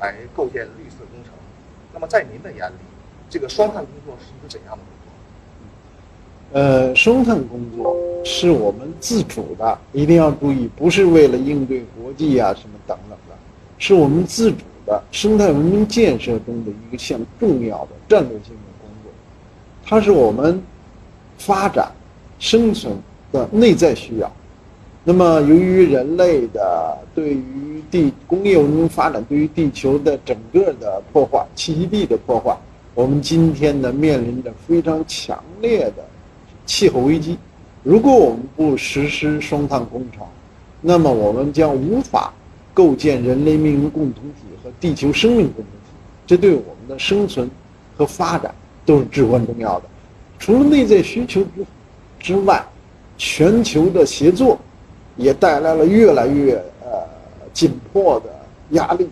来构建绿色工程。那么在您的眼里，这个双碳工作是一个怎样的工作？呃，双碳工作是我们自主的，一定要注意，不是为了应对国际啊什么等等的，是我们自主的生态文明建设中的一个项重要的战略性的工作，它是我们发展生存的内在需要。那么，由于人类的对于地工业文明发展对于地球的整个的破坏、栖息地的破坏，我们今天呢面临着非常强烈的气候危机。如果我们不实施双碳工程，那么我们将无法构建人类命运共同体和地球生命共同体。这对我们的生存和发展都是至关重要的。除了内在需求之之外，全球的协作。也带来了越来越呃紧迫的压力。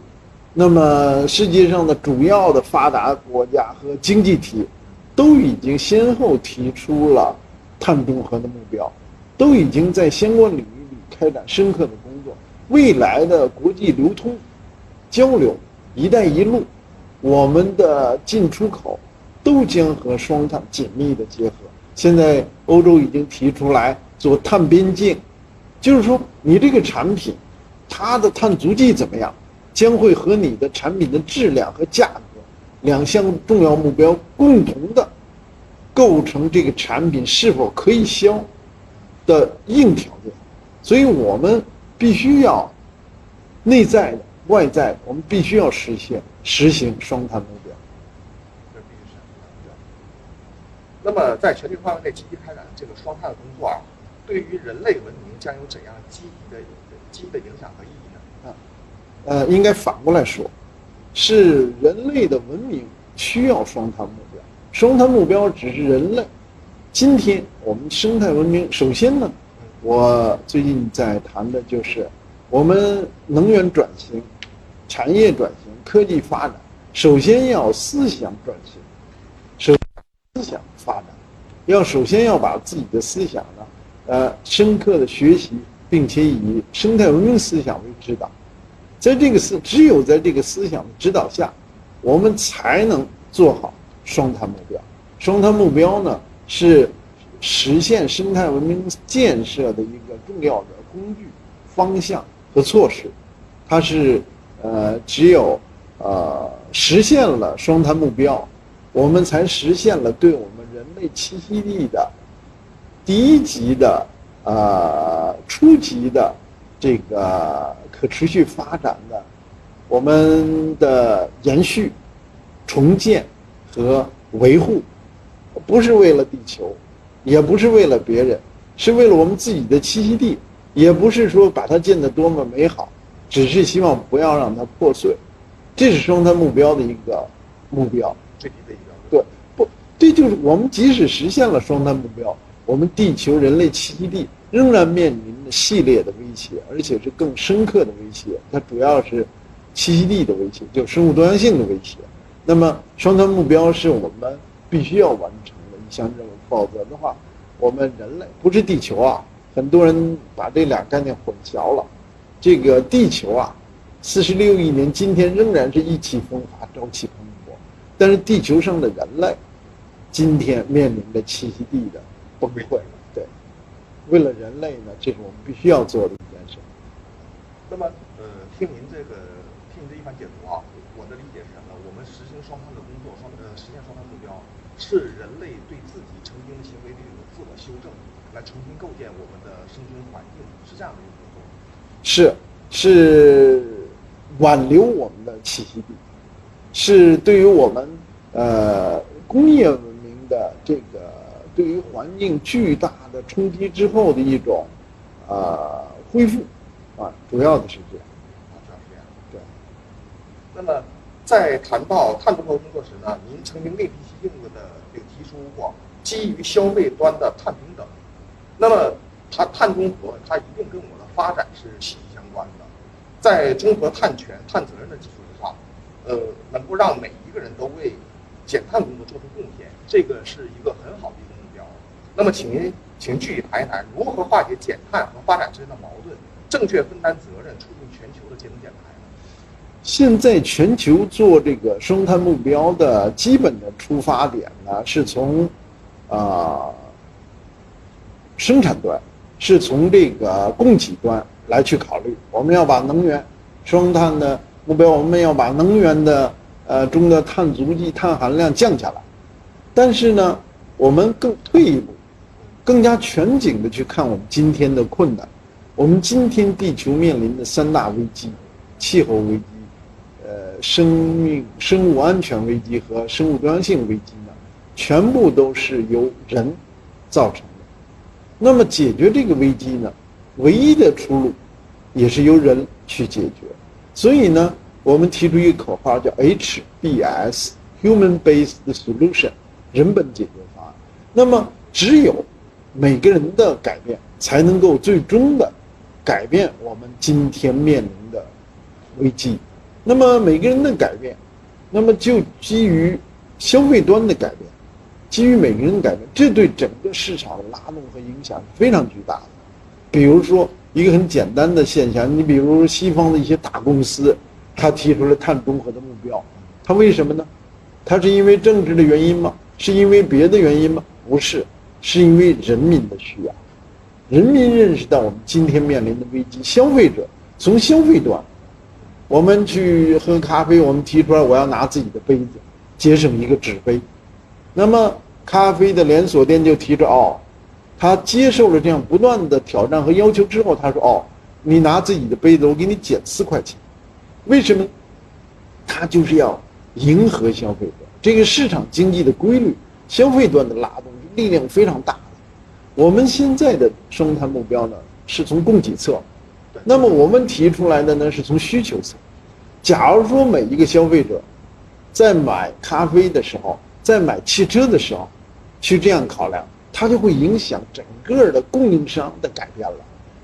那么，世界上的主要的发达国家和经济体，都已经先后提出了碳中和的目标，都已经在相关领域里开展深刻的工作。未来的国际流通、交流、一带一路，我们的进出口，都将和双碳紧密的结合。现在，欧洲已经提出来做碳边境。就是说，你这个产品，它的碳足迹怎么样，将会和你的产品的质量和价格两项重要目标共同的构成这个产品是否可以销的硬条件。所以我们必须要内在的、外在，我们必须要实现实行双碳目标。那么，在全球范围内积极开展这个双碳的工作啊。对于人类文明将有怎样积极的积极的影响和意义呢？啊，呃，应该反过来说，是人类的文明需要双碳目标。双碳目标只是人类。今天我们生态文明，首先呢，我最近在谈的就是我们能源转型、产业转型、科技发展，首先要思想转型，首思想发展，要首先要把自己的思想呢。呃，深刻的学习，并且以生态文明思想为指导，在这个思，只有在这个思想的指导下，我们才能做好双碳目标。双碳目标呢，是实现生态文明建设的一个重要的工具、方向和措施。它是，呃，只有呃实现了双碳目标，我们才实现了对我们人类栖息地的。第一级的，呃，初级的，这个可持续发展的，我们的延续、重建和维护，不是为了地球，也不是为了别人，是为了我们自己的栖息地，也不是说把它建得多么美好，只是希望不要让它破碎，这是双碳目标的一个目标。具体的一个对，不，这就是我们即使实现了双碳目标。我们地球人类栖息地仍然面临着系列的威胁，而且是更深刻的威胁。它主要是栖息地的威胁，就生物多样性的威胁。那么，双碳目标是我们必须要完成的一项任务，否则的话，我们人类不是地球啊。很多人把这俩概念混淆了。这个地球啊，四十六亿年，今天仍然是意气风发、朝气蓬勃。但是地球上的人类，今天面临着栖息地的。崩溃了，对。为了人类呢，这是我们必须要做的一件事。那么，呃，听您这个，听您这一番解读啊，我的理解是什么？我们实行双方的工作，双呃实现双方目标，是人类对自己曾经的行为的一种自我修正，来重新构建我们的生存环境，是这样的一个工作。是，是挽留我们的栖息地，是对于我们呃工业文明的这个。对于环境巨大的冲击之后的一种，呃，恢复，啊，主要的是这样，啊，主要是这样，对。那么，在谈到碳中和工作时呢，您曾经另辟蹊径的这个提出过基于消费端的碳平等。那么，它碳中和它一定跟我们的发展是息息相关的，在综合碳权、碳责任的基础之上，呃，能够让每一个人都为减碳工作做出贡献，这个是一个很好的。那么，请您，请具体谈一谈如何化解减碳和发展之间的矛盾，正确分担责任，促进全球的节能减排呢？现在全球做这个双碳目标的基本的出发点呢，是从啊生产端，是从这个供给端来去考虑。我们要把能源双碳的目标，我们要把能源的呃中的碳足迹、碳含量降下来。但是呢，我们更退一步，更加全景的去看我们今天的困难。我们今天地球面临的三大危机：气候危机、呃生命生物安全危机和生物多样性危机呢，全部都是由人造成的。那么解决这个危机呢，唯一的出路也是由人去解决。所以呢，我们提出一个口号叫 HBS（Human-Based Solution），人本解决方案。那么只有每个人的改变，才能够最终的。改变我们今天面临的危机，那么每个人的改变，那么就基于消费端的改变，基于每个人的改变，这对整个市场的拉动和影响是非常巨大的。比如说一个很简单的现象，你比如西方的一些大公司，他提出了碳中和的目标，他为什么呢？他是因为政治的原因吗？是因为别的原因吗？不是，是因为人民的需要。人民认识到我们今天面临的危机，消费者从消费端，我们去喝咖啡，我们提出来我要拿自己的杯子，节省一个纸杯。那么咖啡的连锁店就提出哦，他接受了这样不断的挑战和要求之后，他说哦，你拿自己的杯子，我给你减四块钱。为什么？他就是要迎合消费者，这个市场经济的规律，消费端的拉动力量非常大。我们现在的生态目标呢，是从供给侧，那么我们提出来的呢，是从需求侧。假如说每一个消费者，在买咖啡的时候，在买汽车的时候，去这样考量，它就会影响整个的供应商的改变了。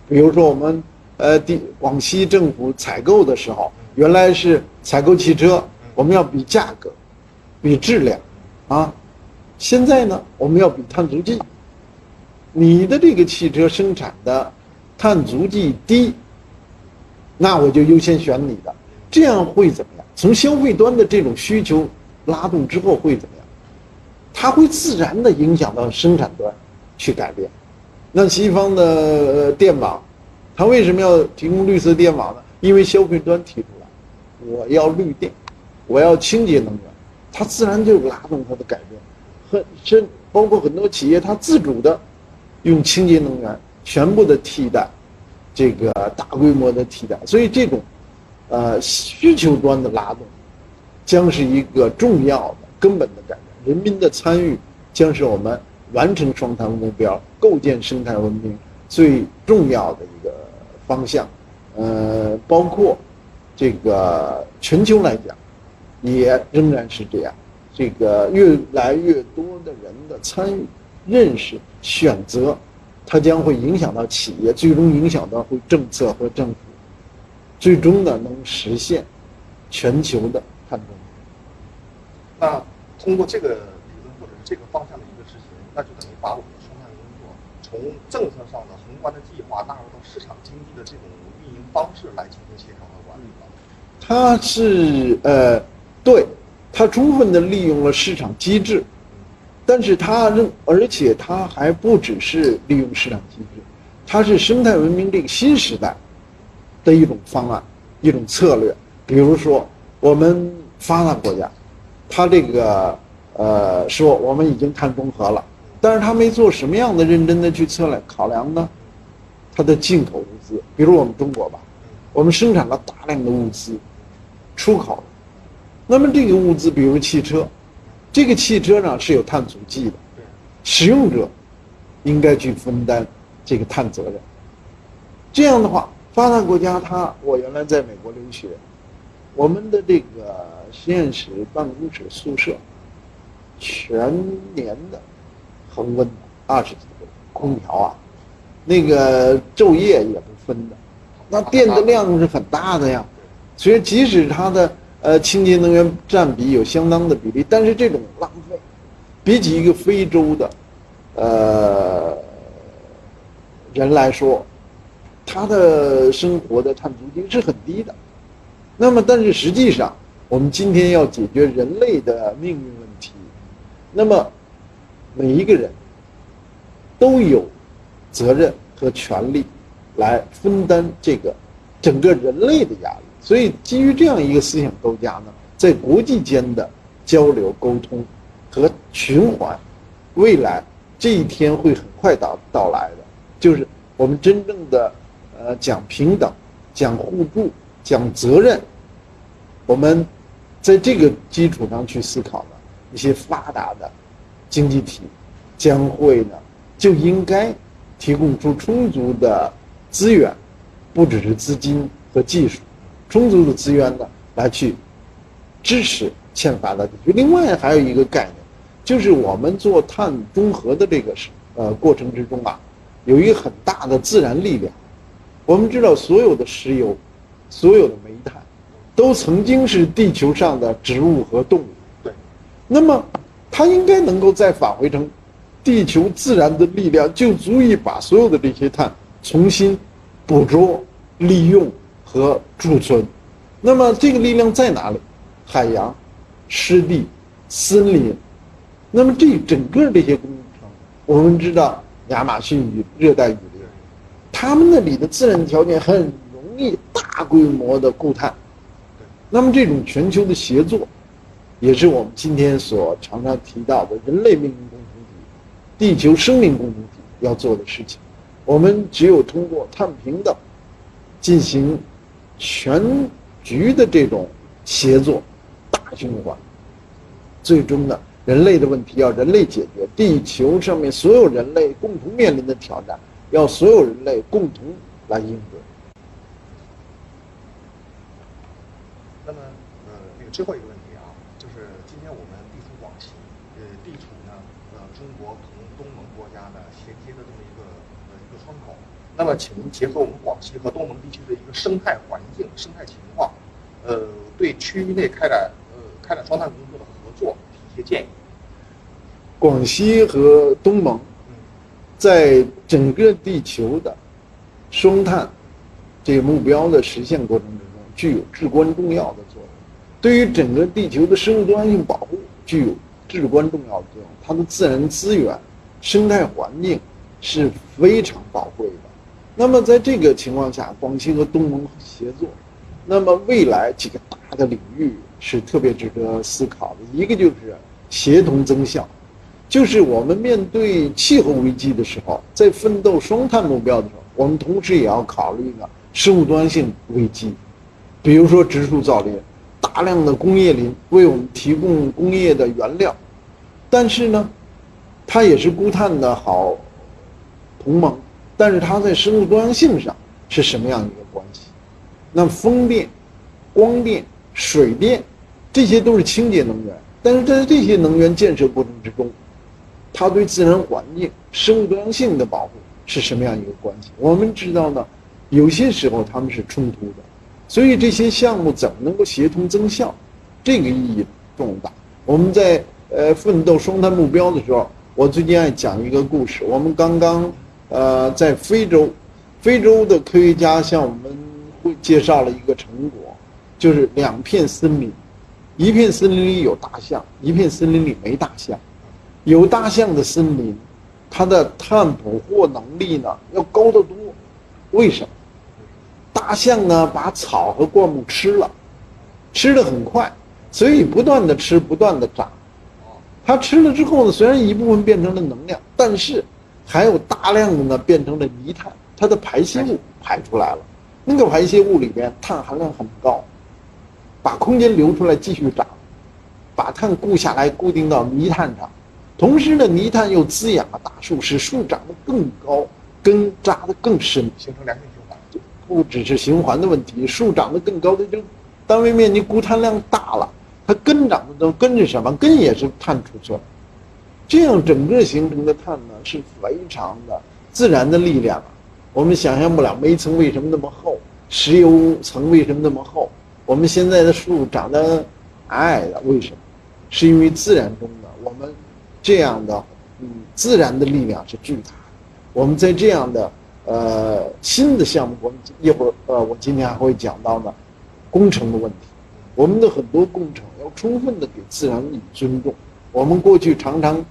比如说我们，呃，地广西政府采购的时候，原来是采购汽车，我们要比价格，比质量，啊，现在呢，我们要比碳足迹。你的这个汽车生产的碳足迹低，那我就优先选你的，这样会怎么样？从消费端的这种需求拉动之后会怎么样？它会自然的影响到生产端去改变。那西方的电网，它为什么要提供绿色电网呢？因为消费端提出来，我要绿电，我要清洁能源，它自然就拉动它的改变。很甚包括很多企业，它自主的。用清洁能源全部的替代，这个大规模的替代，所以这种，呃，需求端的拉动，将是一个重要的、根本的改变。人民的参与将是我们完成双碳目标、构建生态文明最重要的一个方向。呃，包括这个全球来讲，也仍然是这样。这个越来越多的人的参与。认识、选择，它将会影响到企业，最终影响到会政策和政府，最终呢能实现全球的碳中和。那通过这个理论或者是这个方向的一个执行，那就等于把我们的双碳工作从政策上的宏观的计划纳入到市场经济的这种运营方式来进行协调和管理了。它是呃，对，它充分的利用了市场机制。但是它认，而且它还不只是利用市场机制，它是生态文明这个新时代的一种方案、一种策略。比如说，我们发达国家，它这个呃说我们已经碳中和了，但是它没做什么样的认真的去测量考量呢？它的进口物资，比如我们中国吧，我们生产了大量的物资，出口，那么这个物资，比如汽车。这个汽车上是有碳足迹的，使用者应该去分担这个碳责任。这样的话，发达国家，它我原来在美国留学，我们的这个实验室、办公室、宿舍，全年的恒温二十几度，空调啊，那个昼夜也不分的，那电的量是很大的呀。所以即使它的。呃，清洁能源占比有相当的比例，但是这种浪费，比起一个非洲的，呃，人来说，他的生活的碳足迹是很低的，那么，但是实际上，我们今天要解决人类的命运问题，那么每一个人都有责任和权利来分担这个整个人类的压力。所以，基于这样一个思想构架呢，在国际间的交流沟通和循环，未来这一天会很快到到来的，就是我们真正的呃讲平等、讲互助、讲责任。我们在这个基础上去思考呢，一些发达的经济体将会呢就应该提供出充足的资源，不只是资金和技术。充足的资源呢，来去支持欠发达地区。另外还有一个概念，就是我们做碳中和的这个呃过程之中啊，有一个很大的自然力量。我们知道，所有的石油、所有的煤炭，都曾经是地球上的植物和动物。对。那么，它应该能够再返回成地球自然的力量，就足以把所有的这些碳重新捕捉、利用。和储存，那么这个力量在哪里？海洋、湿地、森林，那么这整个这些工程，我们知道亚马逊雨热带雨林，他们那里的自然条件很容易大规模的固碳。那么这种全球的协作，也是我们今天所常常提到的人类命运共同体、地球生命共同体要做的事情。我们只有通过碳平等进行。全局的这种协作，大循环，最终呢，人类的问题要人类解决，地球上面所有人类共同面临的挑战，要所有人类共同来应对。那么，呃，这个最后一个问题啊，就是今天我们地处广西，呃，地处呢，呃，中国同东盟国家的衔接的这么一个呃一个窗口。那么，请您结合我们广西和东盟地区的一个生态环境、生态情况，呃，对区域内开展呃开展双碳工作的合作提一些建议。广西和东盟，在整个地球的双碳这个目标的实现过程之中，具有至关重要的作用。对于整个地球的生物多样性保护，具有至关重要的作用。它的自然资源、生态环境是非常宝贵的。那么在这个情况下，广西和东盟协作，那么未来几个大的领域是特别值得思考的。一个就是协同增效，就是我们面对气候危机的时候，在奋斗双碳目标的时候，我们同时也要考虑呢生物多样性危机，比如说植树造林，大量的工业林为我们提供工业的原料，但是呢，它也是固碳的好同盟。但是它在生物多样性上是什么样一个关系？那风电、光电、水电，这些都是清洁能源。但是在这些能源建设过程之中，它对自然环境、生物多样性的保护是什么样一个关系？我们知道呢，有些时候他们是冲突的，所以这些项目怎么能够协同增效？这个意义重大。我们在呃奋斗双碳目标的时候，我最近爱讲一个故事。我们刚刚。呃，在非洲，非洲的科学家向我们会介绍了一个成果，就是两片森林，一片森林里有大象，一片森林里没大象。有大象的森林，它的碳捕获能力呢要高得多。为什么？大象呢把草和灌木吃了，吃的很快，所以不断的吃，不断的长。它吃了之后呢，虽然一部分变成了能量，但是。还有大量的呢，变成了泥炭，它的排泄物排出来了，那个排泄物里边碳含量很高，把空间留出来继续长，把碳固下来固定到泥炭上，同时呢，泥炭又滋养了大树，使树长得更高，根扎得更深，形成良性循环。不只是循环的问题，树长得更高的就单位面积固碳量大了，它根长的都根是什么？根也是碳储存。这样整个形成的碳呢是非常的自然的力量，我们想象不了煤层为什么那么厚，石油层为什么那么厚，我们现在的树长得矮矮的，为什么？是因为自然中的我们这样的嗯自然的力量是巨大的。我们在这样的呃新的项目，我们一会儿呃我今天还会讲到呢，工程的问题。我们的很多工程要充分的给自然以尊重。我们过去常常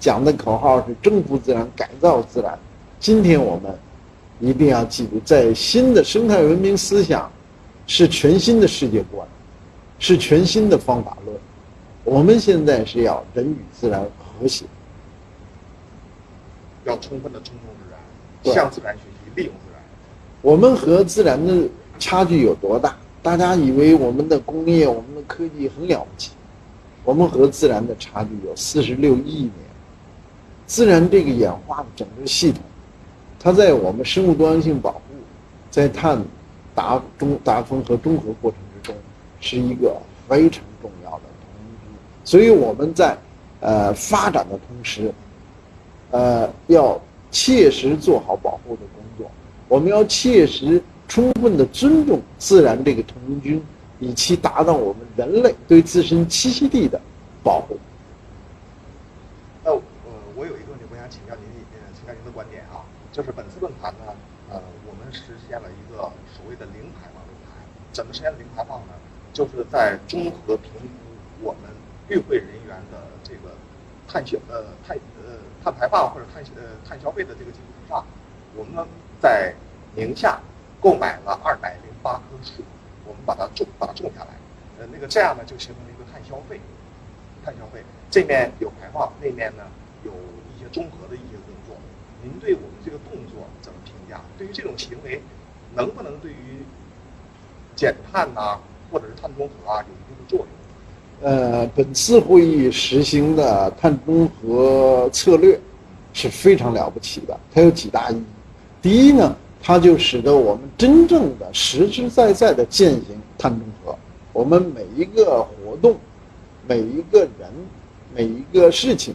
讲的口号是征服自然、改造自然。今天我们一定要记住，在新的生态文明思想是全新的世界观，是全新的方法论。我们现在是要人与自然和谐，要充分的尊重自然，向自然学习，利用自然。我们和自然的差距有多大？大家以为我们的工业、我们的科技很了不起，我们和自然的差距有四十六亿年。自然这个演化的整个系统，它在我们生物多样性保护、在碳达中达峰和中和过程之中，是一个非常重要的。所以我们在呃发展的同时，呃要切实做好保护的工作，我们要切实。充分的尊重自然这个同盟军，以期达到我们人类对自身栖息地的保护。那呃，我有一个问题，我想请教您，呃，请教您的观点啊，就是本次论坛呢，呃，我们实现了一个所谓的零排放论坛。怎么实现零排放呢？就是在综合评估我们与会人员的这个碳消呃碳呃碳排放或者碳呃碳消费的这个基础之上，我们在宁夏。购买了二百零八棵树，我们把它种，把它种下来，呃，那个这样呢，就形成了一个碳消费，碳消费这面有排放，那面呢有一些综合的一些工作。您对我们这个动作怎么评价？对于这种行为，能不能对于减碳呐，或者是碳中和啊，有一定的作用？呃，本次会议实行的碳中和策略是非常了不起的，它有几大意义。第一呢。它就使得我们真正的实实在在的践行碳中和。我们每一个活动，每一个人，每一个事情，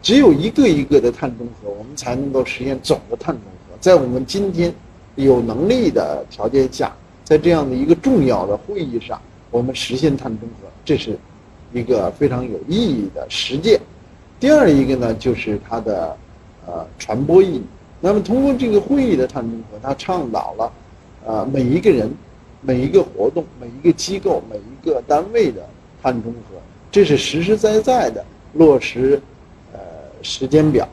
只有一个一个的碳中和，我们才能够实现总的碳中和。在我们今天有能力的条件下，在这样的一个重要的会议上，我们实现碳中和，这是一个非常有意义的实践。第二一个呢，就是它的呃传播意义。那么，通过这个会议的碳中和，它倡导了，呃，每一个人、每一个活动、每一个机构、每一个单位的碳中和，这是实实在在的落实，呃，时间表、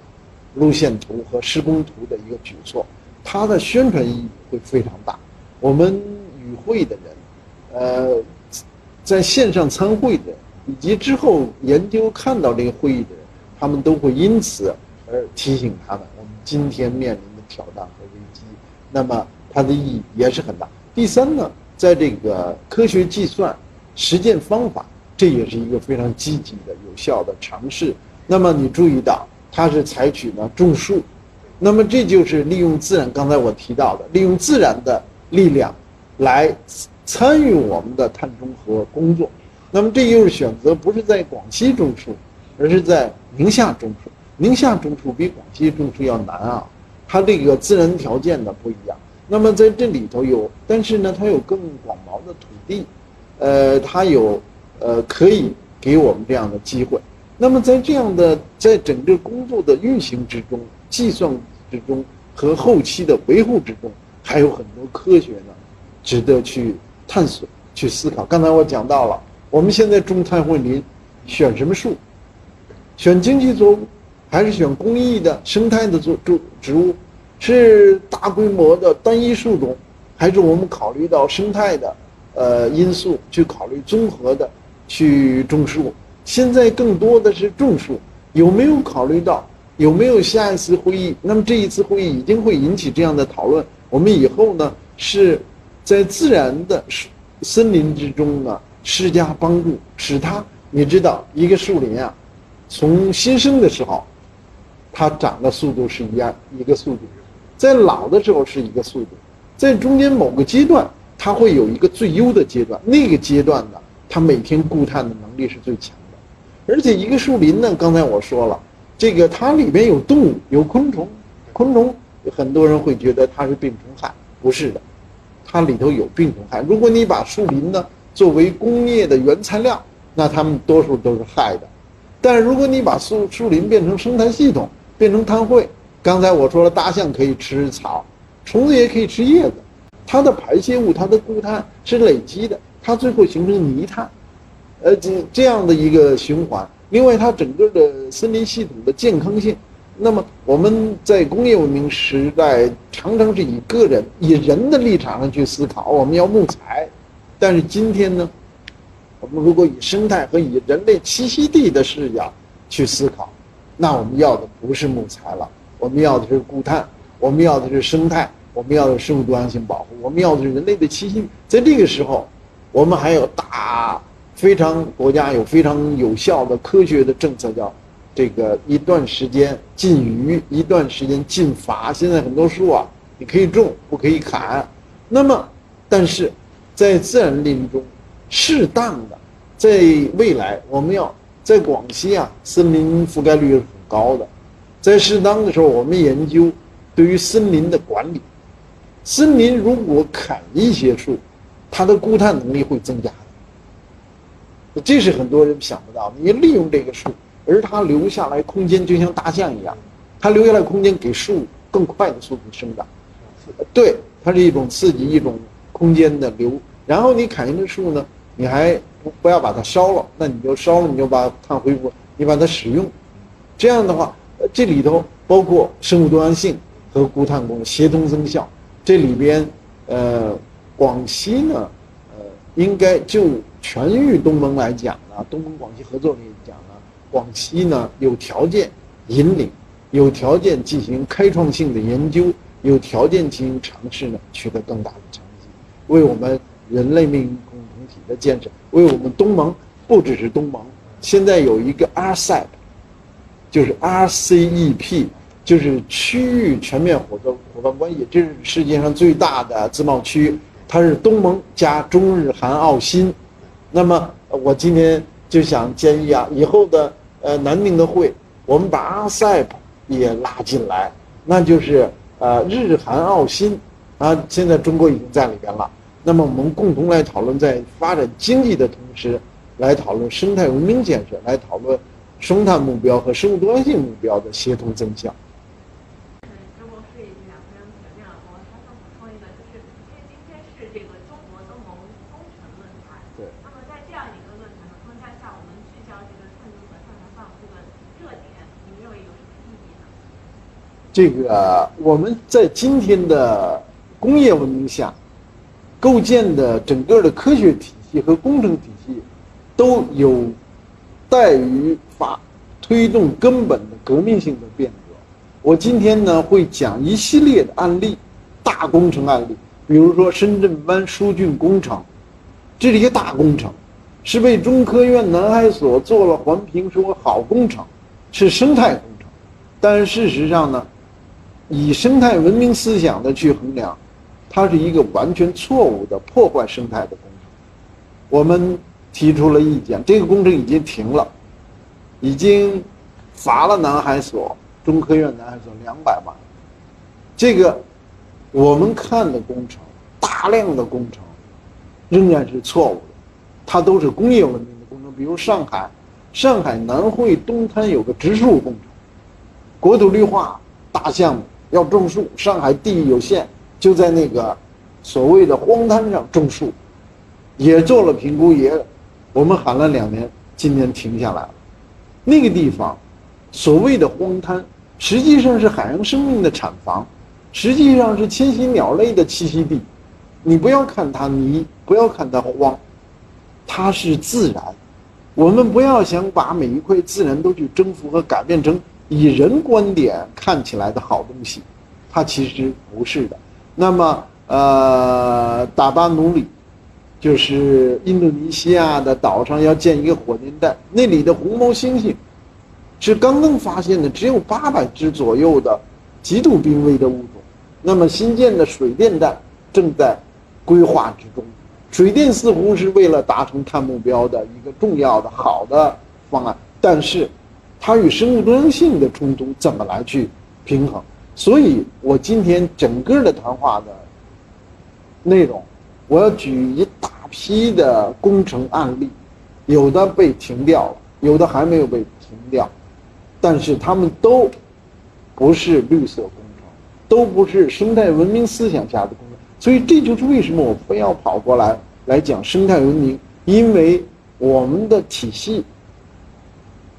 路线图和施工图的一个举措。它的宣传意义会非常大。我们与会的人，呃，在线上参会的，以及之后研究看到这个会议的人，他们都会因此而提醒他们。今天面临的挑战和危机，那么它的意义也是很大。第三呢，在这个科学计算、实践方法，这也是一个非常积极的、有效的尝试。那么你注意到，它是采取呢种树，那么这就是利用自然。刚才我提到的，利用自然的力量来参与我们的碳中和工作。那么这又是选择不是在广西种树，而是在宁夏种树。宁夏种树比广西种树要难啊，它这个自然条件呢不一样。那么在这里头有，但是呢，它有更广袤的土地，呃，它有呃可以给我们这样的机会。那么在这样的在整个工作的运行之中、计算之中和后期的维护之中，还有很多科学呢，值得去探索、去思考。刚才我讲到了，我们现在种碳汇林，选什么树？选经济作物。还是选公益的生态的作植植物，是大规模的单一树种，还是我们考虑到生态的呃因素去考虑综合的去种树？现在更多的是种树，有没有考虑到有没有下一次会议？那么这一次会议一定会引起这样的讨论。我们以后呢是在自然的森林之中呢施加帮助，使它你知道一个树林啊，从新生的时候。它长的速度是一样一个速度，在老的时候是一个速度，在中间某个阶段，它会有一个最优的阶段，那个阶段呢，它每天固碳的能力是最强的，而且一个树林呢，刚才我说了，这个它里边有动物，有昆虫，昆虫很多人会觉得它是病虫害，不是的，它里头有病虫害。如果你把树林呢作为工业的原材料，那它们多数都是害的，但是如果你把树树林变成生态系统，变成碳汇。刚才我说了，大象可以吃草，虫子也可以吃叶子，它的排泄物、它的固碳是累积的，它最后形成泥炭，呃，这这样的一个循环。另外，它整个的森林系统的健康性，那么我们在工业文明时代常常是以个人、以人的立场上去思考，我们要木材，但是今天呢，我们如果以生态和以人类栖息地的视角去思考，那我们要的不是木材了，我们要的是固碳，我们要的是生态，我们要的是生物多样性保护，我们要的是人类的栖息。在这个时候，我们还有大。非常国家有非常有效的科学的政策，叫这个一段时间禁渔，一段时间禁伐。现在很多树啊，你可以种，不可以砍。那么，但是在自然林中，适当的，在未来我们要在广西啊，森林覆盖率是很高的，在适当的时候，我们研究对于森林的管理。森林如果砍一些树，它的固碳能力会增加。这是很多人想不到的。你利用这个树，而它留下来空间，就像大象一样，它留下来空间给树更快的速度生长。对，它是一种刺激，一种空间的留。然后你砍一棵树呢，你还不不要把它烧了，那你就烧了，你就把碳恢复，你把它使用。这样的话，这里头包括生物多样性和固碳功能协同增效。这里边，呃，广西呢，呃，应该就。全域东盟来讲呢，东盟广西合作来讲呢，广西呢有条件引领，有条件进行开创性的研究，有条件进行尝试呢，取得更大的成绩，为我们人类命运体的建设，为我们东盟不只是东盟，现在有一个 RCEP，就是 RCEP，就是区域全面伙作伙伴关系，这是世界上最大的自贸区，它是东盟加中日韩澳新。那么我今天就想建议啊，以后的呃南宁的会，我们把 RCEP 也拉进来，那就是呃日韩澳新，啊现在中国已经在里边了。那么我们共同来讨论，在发展经济的同时，来讨论生态文明建设，来讨论生态目标和生物多样性目标的协同增效。这个我们在今天的工业文明下构建的整个的科学体系和工程体系，都有待于发推动根本的革命性的变革。我今天呢会讲一系列的案例，大工程案例，比如说深圳湾疏浚工程，这是一个大工程，是被中科院南海所做了环评说好工程，是生态工程，但是事实上呢。以生态文明思想的去衡量，它是一个完全错误的破坏生态的工程。我们提出了意见，这个工程已经停了，已经罚了南海所、中科院南海所两百万。这个我们看的工程，大量的工程仍然是错误的，它都是工业文明的工程。比如上海，上海南汇东滩有个植树工程，国土绿化大项目。要种树，上海地域有限，就在那个所谓的荒滩上种树，也做了评估，也我们喊了两年，今年停下来了。那个地方，所谓的荒滩，实际上是海洋生命的产房，实际上是迁徙鸟类的栖息地。你不要看它泥，不要看它荒，它是自然。我们不要想把每一块自然都去征服和改变成。以人观点看起来的好东西，它其实不是的。那么，呃，达巴努里，就是印度尼西亚的岛上要建一个火电站，那里的红毛猩猩是刚刚发现的，只有八百只左右的极度濒危的物种。那么，新建的水电站正在规划之中。水电似乎是为了达成碳目标的一个重要的好的方案，但是。它与生物多样性的冲突怎么来去平衡？所以我今天整个的谈话的内容，我要举一大批的工程案例，有的被停掉了，有的还没有被停掉，但是他们都不是绿色工程，都不是生态文明思想下的工程，所以这就是为什么我非要跑过来来讲生态文明，因为我们的体系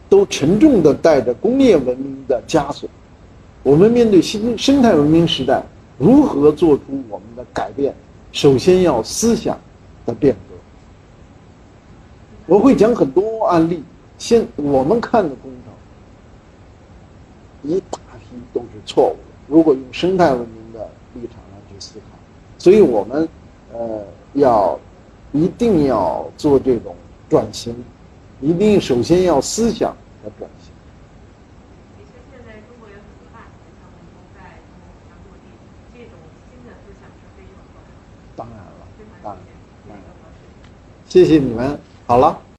都沉重的带着工业文明的枷锁，我们面对新生态文明时代，如何做出我们的改变？首先要思想的变革。我会讲很多案例，现我们看的工程，一大批都是错误的。如果用生态文明的立场来去思考，所以我们呃要一定要做这种转型，一定首先要思想的转型。其实现在中国有很多大型的项目都在中国上落地，这种新的思想是非常好的，当然了，非当然常谢谢，非常合适。谢谢你们。好了。